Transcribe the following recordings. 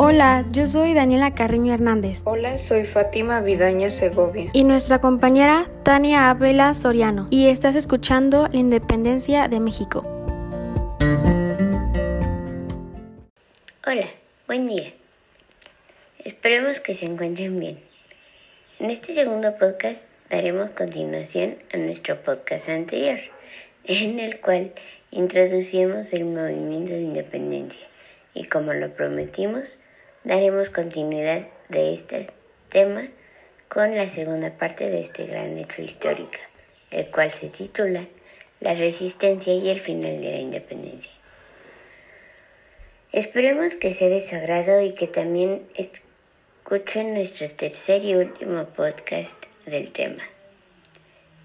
Hola, yo soy Daniela Carriño Hernández. Hola, soy Fátima Vidaña Segovia. Y nuestra compañera Tania Abela Soriano. Y estás escuchando La Independencia de México. Hola, buen día. Esperemos que se encuentren bien. En este segundo podcast daremos continuación a nuestro podcast anterior, en el cual introducimos el movimiento de independencia y como lo prometimos, daremos continuidad de este tema con la segunda parte de este gran hecho histórico, el cual se titula La resistencia y el final de la independencia. Esperemos que sea de su agrado y que también escuchen nuestro tercer y último podcast del tema.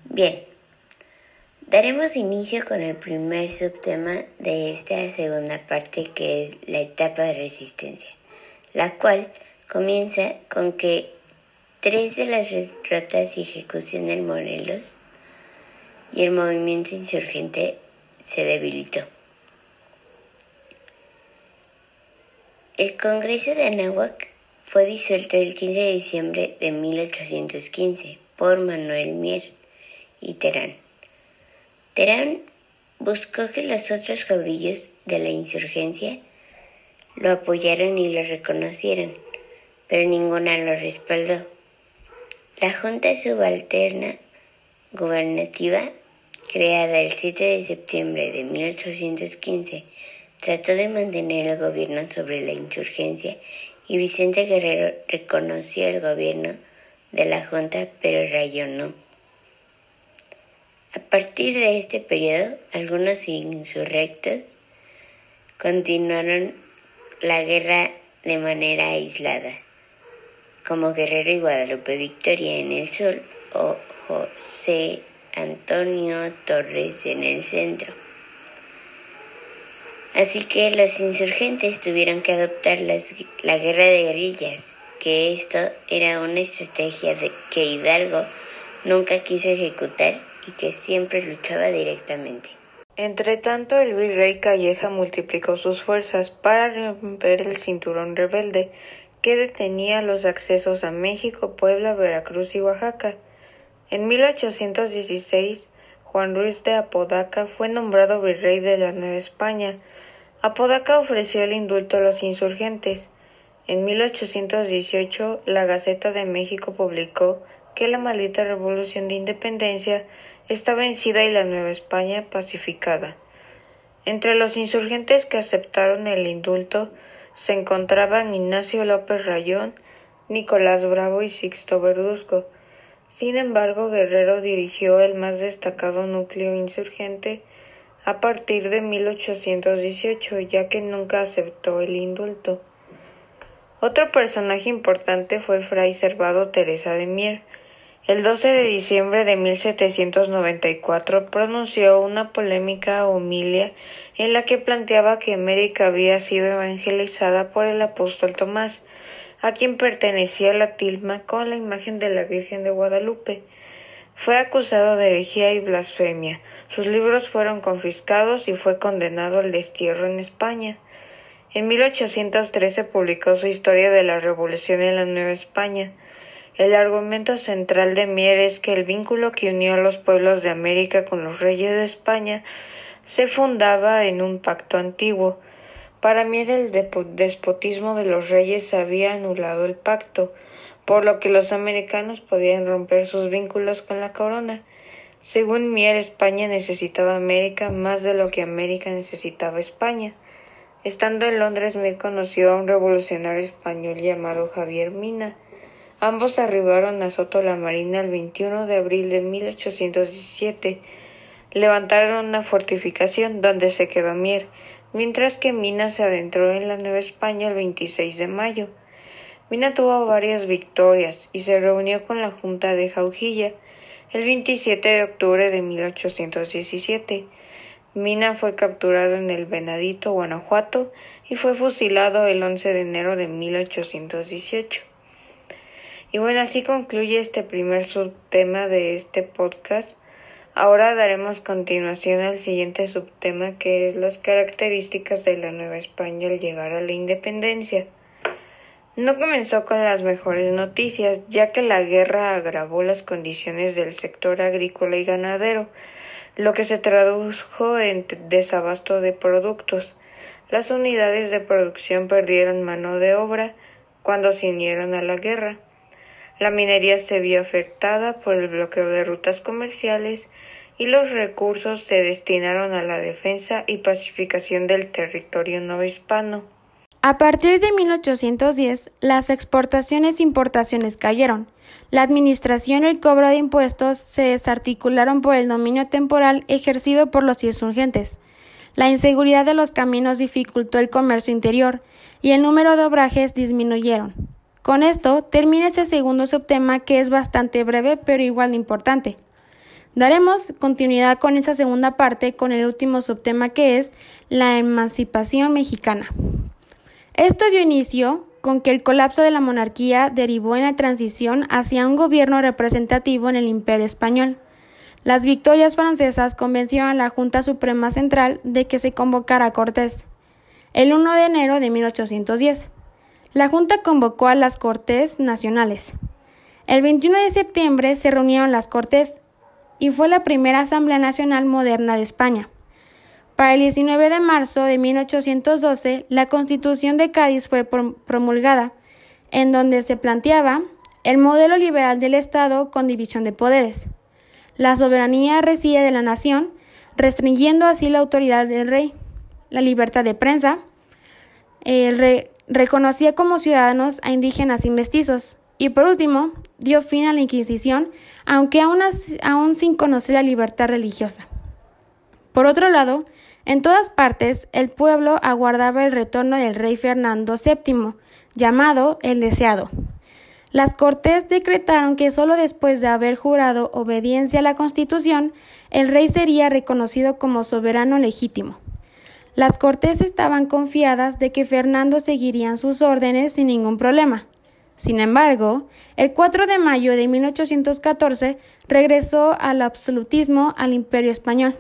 Bien, daremos inicio con el primer subtema de esta segunda parte que es la etapa de resistencia la cual comienza con que tres de las derrotas y ejecución del Morelos y el movimiento insurgente se debilitó. El Congreso de Anáhuac fue disuelto el 15 de diciembre de 1815 por Manuel Mier y Terán. Terán buscó que los otros caudillos de la insurgencia lo apoyaron y lo reconocieron, pero ninguna lo respaldó. La Junta Subalterna Gubernativa, creada el 7 de septiembre de 1815, trató de mantener el gobierno sobre la insurgencia y Vicente Guerrero reconoció el gobierno de la Junta, pero Rayo no. A partir de este periodo, algunos insurrectos continuaron la guerra de manera aislada, como Guerrero y Guadalupe Victoria en el sur o José Antonio Torres en el centro. Así que los insurgentes tuvieron que adoptar la guerra de guerrillas, que esto era una estrategia que Hidalgo nunca quiso ejecutar y que siempre luchaba directamente. Entretanto, el virrey Calleja multiplicó sus fuerzas para romper el cinturón rebelde que detenía los accesos a México, Puebla, Veracruz y Oaxaca. En 1816, Juan Ruiz de Apodaca fue nombrado virrey de la Nueva España. Apodaca ofreció el indulto a los insurgentes. En 1818, la Gaceta de México publicó que la maldita revolución de independencia está vencida y la Nueva España pacificada. Entre los insurgentes que aceptaron el indulto se encontraban Ignacio López Rayón, Nicolás Bravo y Sixto Verduzco. Sin embargo, Guerrero dirigió el más destacado núcleo insurgente a partir de 1818, ya que nunca aceptó el indulto. Otro personaje importante fue Fray Servado Teresa de Mier, el 12 de diciembre de 1794 pronunció una polémica homilia en la que planteaba que América había sido evangelizada por el apóstol Tomás, a quien pertenecía la tilma con la imagen de la Virgen de Guadalupe. Fue acusado de herejía y blasfemia. Sus libros fueron confiscados y fue condenado al destierro en España. En 1813 publicó su Historia de la Revolución en la Nueva España. El argumento central de Mier es que el vínculo que unió a los pueblos de América con los reyes de España se fundaba en un pacto antiguo. Para Mier el despotismo de los reyes había anulado el pacto, por lo que los americanos podían romper sus vínculos con la corona. Según Mier, España necesitaba América más de lo que América necesitaba España. Estando en Londres, Mier conoció a un revolucionario español llamado Javier Mina, Ambos arribaron a Soto la Marina el 21 de abril de 1817. Levantaron una fortificación donde se quedó Mier, mientras que Mina se adentró en la Nueva España el 26 de mayo. Mina tuvo varias victorias y se reunió con la Junta de Jaujilla el 27 de octubre de 1817. Mina fue capturado en el Venadito, Guanajuato, y fue fusilado el 11 de enero de 1818. Y bueno, así concluye este primer subtema de este podcast. Ahora daremos continuación al siguiente subtema que es las características de la Nueva España al llegar a la independencia. No comenzó con las mejores noticias, ya que la guerra agravó las condiciones del sector agrícola y ganadero, lo que se tradujo en desabasto de productos. Las unidades de producción perdieron mano de obra cuando se unieron a la guerra. La minería se vio afectada por el bloqueo de rutas comerciales y los recursos se destinaron a la defensa y pacificación del territorio no hispano. A partir de 1810, las exportaciones e importaciones cayeron. La administración y el cobro de impuestos se desarticularon por el dominio temporal ejercido por los insurgentes. La inseguridad de los caminos dificultó el comercio interior y el número de obrajes disminuyeron. Con esto termina ese segundo subtema que es bastante breve pero igual de importante. Daremos continuidad con esa segunda parte con el último subtema que es la emancipación mexicana. Esto dio inicio con que el colapso de la monarquía derivó en la transición hacia un gobierno representativo en el Imperio español. Las victorias francesas convencieron a la Junta Suprema Central de que se convocara a Cortés. El 1 de enero de 1810, la Junta convocó a las Cortes Nacionales. El 21 de septiembre se reunieron las Cortes y fue la primera Asamblea Nacional moderna de España. Para el 19 de marzo de 1812, la Constitución de Cádiz fue promulgada, en donde se planteaba el modelo liberal del Estado con división de poderes. La soberanía reside de la nación, restringiendo así la autoridad del rey, la libertad de prensa, reconocía como ciudadanos a indígenas y mestizos, y por último, dio fin a la Inquisición, aunque aún sin conocer la libertad religiosa. Por otro lado, en todas partes el pueblo aguardaba el retorno del rey Fernando VII, llamado el deseado. Las Cortes decretaron que solo después de haber jurado obediencia a la Constitución, el rey sería reconocido como soberano legítimo. Las Cortes estaban confiadas de que Fernando seguiría sus órdenes sin ningún problema. Sin embargo, el 4 de mayo de 1814 regresó al absolutismo al Imperio español.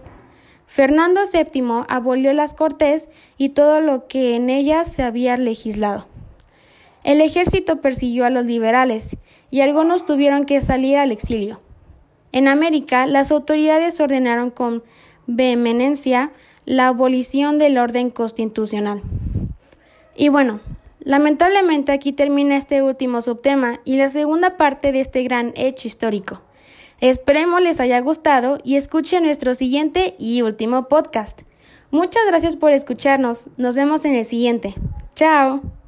Fernando VII abolió las Cortes y todo lo que en ellas se había legislado. El ejército persiguió a los liberales y algunos tuvieron que salir al exilio. En América, las autoridades ordenaron con vehemencia la abolición del orden constitucional. Y bueno, lamentablemente aquí termina este último subtema y la segunda parte de este gran hecho histórico. Esperemos les haya gustado y escuchen nuestro siguiente y último podcast. Muchas gracias por escucharnos. Nos vemos en el siguiente. Chao.